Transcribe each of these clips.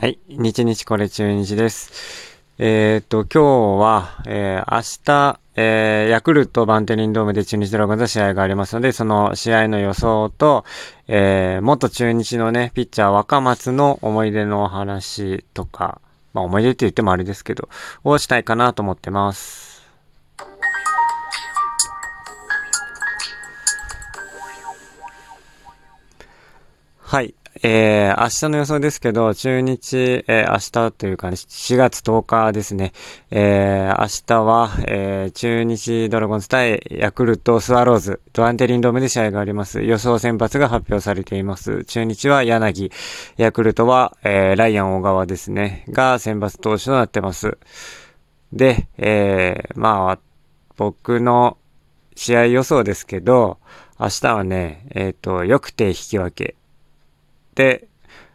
はい。日日これ中日です。えーっと、今日は、えー明日、えーヤクルトバンテリンドームで中日ドラゴンズの試合がありますので、その試合の予想と、えー元中日のね、ピッチャー若松の思い出のお話とか、まあ思い出って言ってもあれですけど、をしたいかなと思ってます。はい。えー、明日の予想ですけど、中日、えー、明日というか、ね、4月10日ですね。えー、明日は、えー、中日ドラゴンズ対ヤクルトスワローズ、ドアンテリンドームで試合があります。予想先発が発表されています。中日は柳、ヤクルトは、えー、ライアン小川ですね。が先発投手となってます。で、えー、まあ、僕の試合予想ですけど、明日はね、えっ、と、よくて引き分け。で、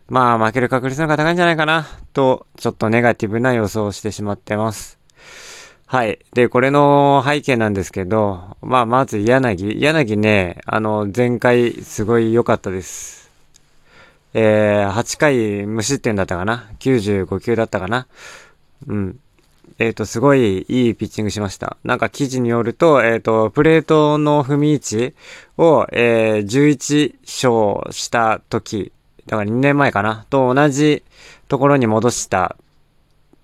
まあ負ける確率の方が高いんじゃないかな、と、ちょっとネガティブな予想をしてしまってます。はい。で、これの背景なんですけど、まあまず柳。柳ね、あの、前回すごい良かったです。えー、8回無失点だったかな ?95 球だったかな？うん。えっ、と、すごいいいピッチングしました。なんか記事によると、えっ、と、プレートの踏み位置を、えー、11勝した時、だから2年前かなと同じところに戻した。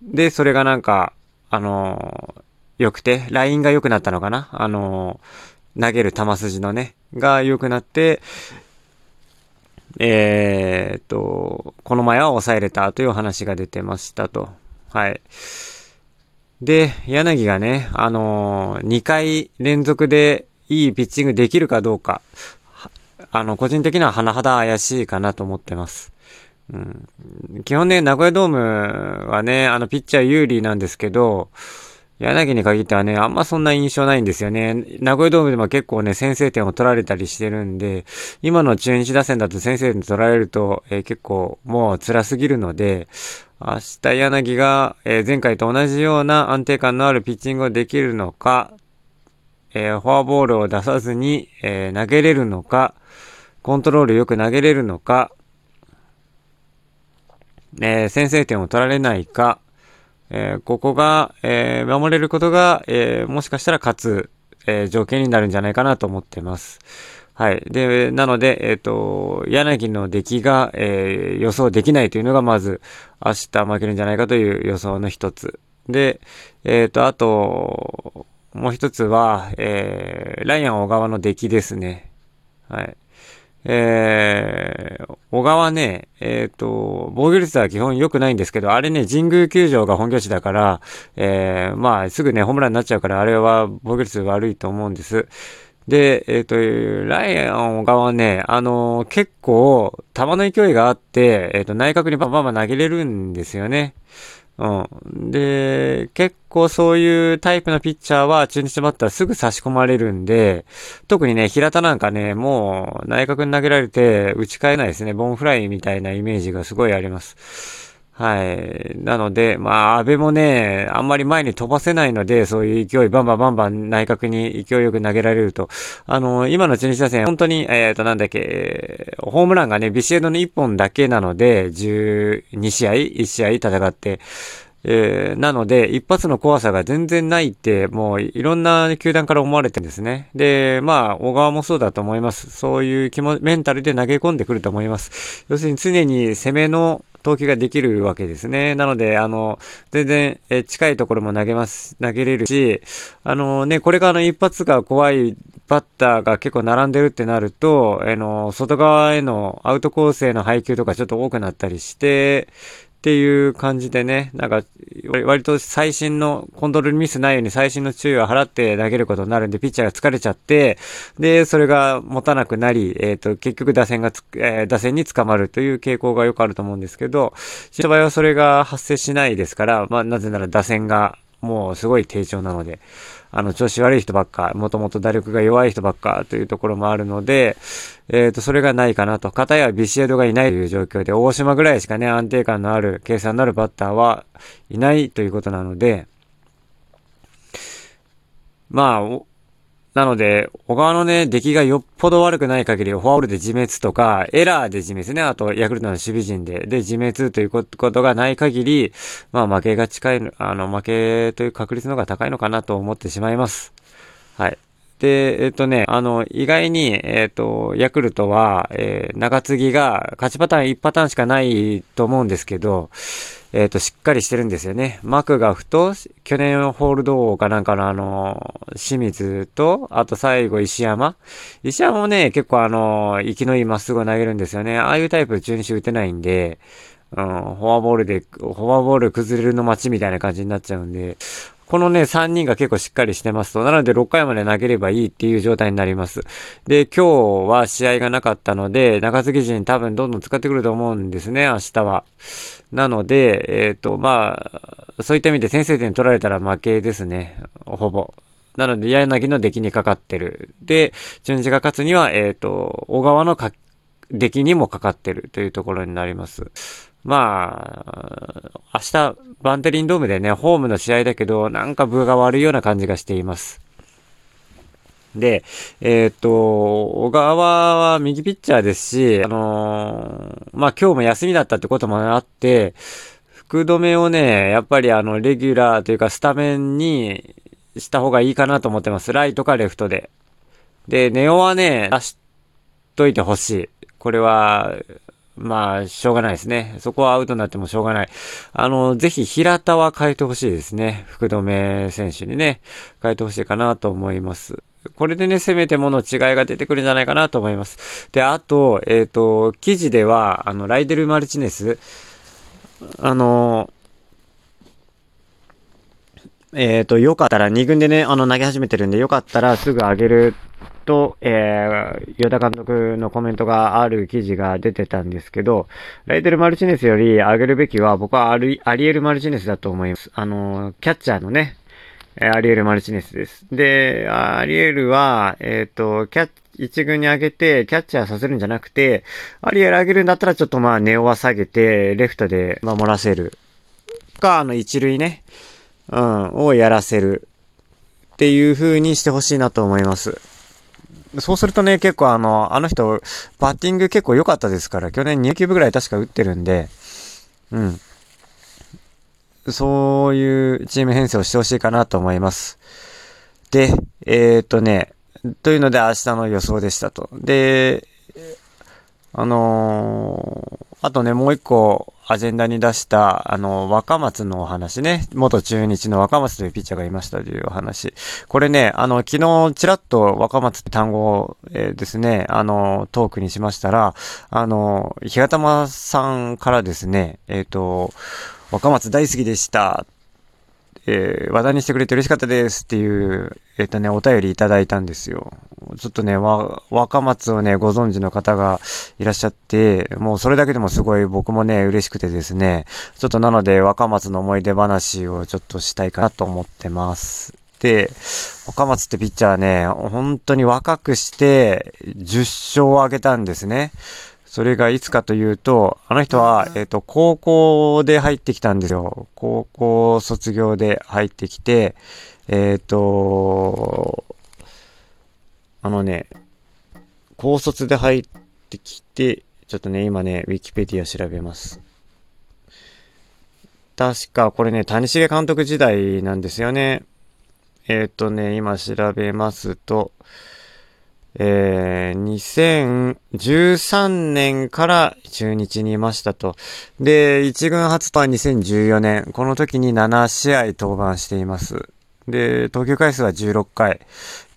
で、それがなんか、あのー良くて、ラインが良くなったのかなあのー投げる球筋のね、が良くなって、えーっと、この前は抑えれたという話が出てましたと。はい。で、柳がね、あのー、2回連続でいいピッチングできるかどうか、あの、個人的には甚だ怪しいかなと思ってます。うん、基本ね、名古屋ドームはね、あの、ピッチャー有利なんですけど、柳に限ってはね、あんまそんな印象ないんですよね。名古屋ドームでも結構ね、先制点を取られたりしてるんで、今の中日打線だと先制点取られると、えー結構もう辛すぎるので、明日柳が、えー前回と同じような安定感のあるピッチングをできるのか、えーフォアボールを出さずに、えー投げれるのか、コントロールよく投げれるのか、えー先制点を取られないか、えーここが、えー守れることが、えもしかしたら勝つ、え条件になるんじゃないかなと思ってます。はい。で、なので、えっ、と、柳の出来が、え予想できないというのが、まず、明日負けるんじゃないかという予想の一つ。で、えっ、と、あと、もう一つは、えーライアン小川の出来ですね。はい。えー、小川ね、えっ、と、防御率は基本良くないんですけど、あれね、神宮球場が本拠地だから、えー、まあ、すぐね、ホームランになっちゃうから、あれは防御率悪いと思うんです。で、えっ、と、ライアン小川ね、あの結構、球の勢いがあって、えっ、と、内角にバンバンバン投げれるんですよね。うん。で、結構そういうタイプのピッチャーは中日バッターすぐ差し込まれるんで、特にね、平田なんかね、もう内角に投げられて打ち返えないですね。ボンフライみたいなイメージがすごいあります。はい。なので、まあ、安倍もね、あんまり前に飛ばせないので、そういう勢い、バンバンバンバン内角に勢いよく投げられると。あの、今の中日打線、本当に、えっ、と、なんだっけ、ホームランがね、ビシエドの1本だけなので、12試合 ?1 試合戦って、えーなので、一発の怖さが全然ないって、もういろんな球団から思われてるんですね。で、まあ、小川もそうだと思います。そういう気も、メンタルで投げ込んでくると思います。要するに常に攻めの投球ができるわけですね。なので、あの、全然、え近いところも投げます、投げれるし、あのね、これからの一発が怖いバッターが結構並んでるってなると、あの、外側へのアウトコースへの配球とかちょっと多くなったりして、っていう感じでね、なんか、割と最新のコントロールミスないように最新の注意を払って投げることになるんで、ピッチャーが疲れちゃって、で、それが持たなくなり、えっ、と、結局打線がつ、えー打線に捕まるという傾向がよくあると思うんですけど、新の場合はそれが発生しないですから、まあ、なぜなら打線がもうすごい低調なので、あの、調子悪い人ばっか、もともと打力が弱い人ばっかというところもあるので、えっ、と、それがないかなと。片やビシエドがいないという状況で、大島ぐらいしかね、安定感のある、計算のあるバッターはいないということなので、まあ、なので、小川のね、出来がよっぽど悪くない限り、フォアボールで自滅とか、エラーで自滅ね、あと、ヤクルトの守備陣で、で、自滅ということがない限り、まあ、負けが近い、あの、負けという確率の方が高いのかなと思ってしまいます。はい。で、えっとね、あの、意外に、えっと、ヤクルトは、えー、中継ぎが勝ちパターン1パターンしかないと思うんですけど、えっと、しっかりしてるんですよね。マクガフと、去年ホールド王かなんかのあの、清水と、あと最後石山。石山もね、結構あの、息のいいまっすぐ投げるんですよね。ああいうタイプ中日打てないんで、うん、フォアボールで、フォアボール崩れるの待ちみたいな感じになっちゃうんで、このね、3人が結構しっかりしてますと。なので6回まで投げればいいっていう状態になります。で、今日は試合がなかったので、中継ぎ陣多分どんどん使ってくると思うんですね、明日は。なので、えっ、ー、と、まあ、そういった意味で先制点取られたら負けですね。ほぼ。なので、柳の出来にかかってる。で、中日が勝つには、えっ、ー、と、小川の出来にもかかってるというところになります。まあ、明日、バンテリンドームでね、ホームの試合だけど、なんか分が悪いような感じがしています。で、えー、っと、小川は右ピッチャーですし、あのー、まあ今日も休みだったってこともあって、福留をね、やっぱりあの、レギュラーというかスタメンにした方がいいかなと思ってます。ライトかレフトで。で、ネオはね、出しといてほしい。これは、まあ、しょうがないですね。そこはアウトになってもしょうがない。あの、ぜひ平田は変えてほしいですね。福留選手にね、変えてほしいかなと思います。これでね、せめてもの違いが出てくるんじゃないかなと思います。で、あと、えっ、ー、と、記事では、あの、ライデル・マルチネス、あの、えっ、ー、と、よかったら、2軍でね、あの、投げ始めてるんで、よかったらすぐ上げると、えー、与田監督のコメントがある記事が出てたんですけど、ライデル・マルチネスより上げるべきは、僕はアリアリエル・マルチネスだと思います。あの、キャッチャーのね、アリエル・マルチネスです。で、アリエルは、えっ、ー、と、キャッ一軍に上げて、キャッチャーさせるんじゃなくて、アリエル上げるんだったらちょっとまあ、ネオは下げて、レフトで守らせる。か、あの、一塁ね、うん、をやらせる。っていう風にしてほしいなと思います。そうするとね、結構あの、あの人、バッティング結構良かったですから、去年2球部ぐらい確か打ってるんで、うん。そういうチーム編成をしてほしいかなと思います。で、えー、っとね、というので明日の予想でしたと。で、あのー、あとね、もう一個、アジェンダに出した、あの、若松のお話ね。元中日の若松というピッチャーがいましたというお話。これね、あの、昨日ちらっと若松って単語を、えー、ですね、あの、トークにしましたら、あの、日がたまさんからですね、えっ、ー、と、若松大好きでしたえー、話題にしてくれて嬉しかったですっていう、えっ、ー、とね、お便りいただいたんですよ。ちょっとね、わ、若松をね、ご存知の方がいらっしゃって、もうそれだけでもすごい僕もね、嬉しくてですね、ちょっとなので若松の思い出話をちょっとしたいかなと思ってます。で、若松ってピッチャーね、本当に若くして10勝を挙げたんですね。それがいつかというと、あの人は、えっ、ー、と、高校で入ってきたんですよ。高校卒業で入ってきて、えっ、ー、と、あのね、高卒で入ってきて、ちょっとね、今ね、ウィキペディア調べます。確か、これね、谷重監督時代なんですよね。えっ、ー、とね、今調べますと、えー、2013年から中日にいましたと。で、1軍初とは2014年。この時に7試合登板しています。で、投球回数は16回。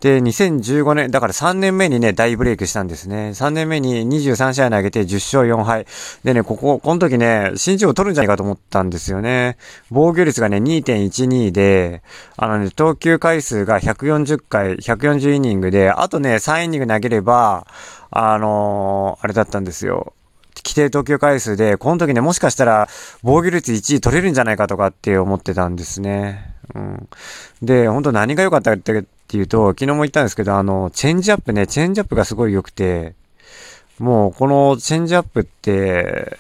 で、2015年、だから3年目にね、大ブレイクしたんですね。3年目に23試合投げて10勝4敗。でね、ここ、この時ね、新人を取るんじゃないかと思ったんですよね。防御率がね、2.12で、あのね、投球回数が140回、140イニングで、あとね、3イニング投げれば、あのー、あれだったんですよ。規定投球回数で、この時ね、もしかしたら防御率1位取れるんじゃないかとかって思ってたんですね。うん。で、本当何が良かったっていうと、昨日も言ったんですけど、あの、チェンジアップね、チェンジアップがすごい良くて、もうこのチェンジアップって、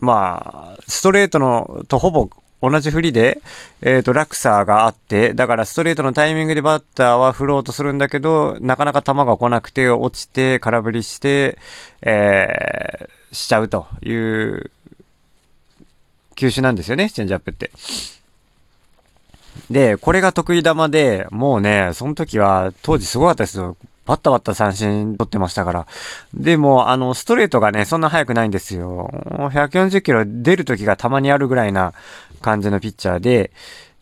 まあ、ストレートのとほぼ同じ振りで、えっ、ー、と、落差があって、だからストレートのタイミングでバッターは振ろうとするんだけど、なかなか球が来なくて、落ちて、空振りして、えー、しちゃうという球種なんですよね、チェンジアップって。で、これが得意球で、もうね、その時は、当時すごかったですよ。バッタバッタ三振取ってましたから。でも、あの、ストレートがね、そんな速くないんですよ。140キロ出る時がたまにあるぐらいな感じのピッチャーで、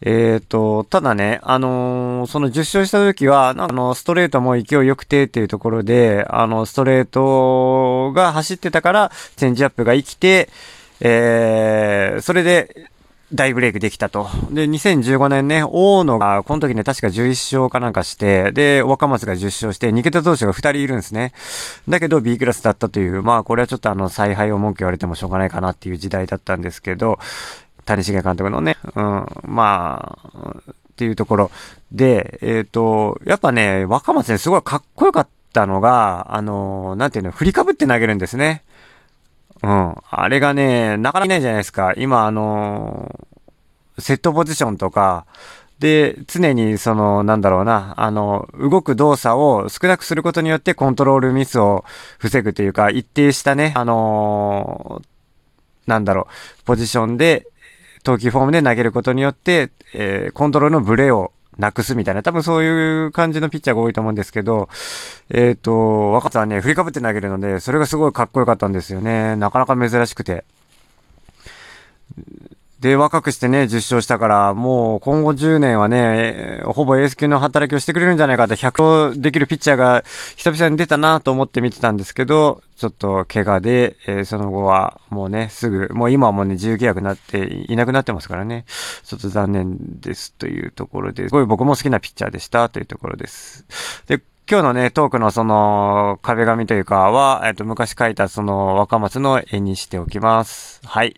えっ、ー、と、ただね、あのー、その10勝した時は、あの、ストレートも勢い良くてっていうところで、あの、ストレートが走ってたから、チェンジアップが生きて、えー、それで、大ブレイクできたと。で、2015年ね、大野が、この時ね、確か11勝かなんかして、で、若松が10勝して、逃げた投手が2人いるんですね。だけど B クラスだったという、まあ、これはちょっとあの、采配を文句言われてもしょうがないかなっていう時代だったんですけど、谷繁監督のね、うん、まあ、っていうところで、えっ、ー、と、やっぱね、若松ね、すごいかっこよかったのが、あの、なんていうの、振りかぶって投げるんですね。うん。あれがね、なかなかいないじゃないですか。今、あのー、セットポジションとか、で、常にその、なんだろうな、あの、動く動作を少なくすることによってコントロールミスを防ぐというか、一定したね、あのー、なんだろう、ポジションで、投球フォームで投げることによって、えー、コントロールのブレをなくすみたいな、多分そういう感じのピッチャーが多いと思うんですけど、えっ、ー、と、若さはね、振りかぶって投げるので、それがすごいかっこよかったんですよね。なかなか珍しくて。で、若くしてね、10勝したから、もう今後10年はね、ほぼエース級の働きをしてくれるんじゃないかと、100勝できるピッチャーが久々に出たなと思って見てたんですけど、ちょっと怪我で、えー、その後はもうね、すぐ、もう今はもうね、自由契約になっていなくなってますからね、ちょっと残念ですというところで、すごい僕も好きなピッチャーでしたというところです。で、今日のね、トークのその壁紙というかは、えっと、昔書いたその若松の絵にしておきます。はい。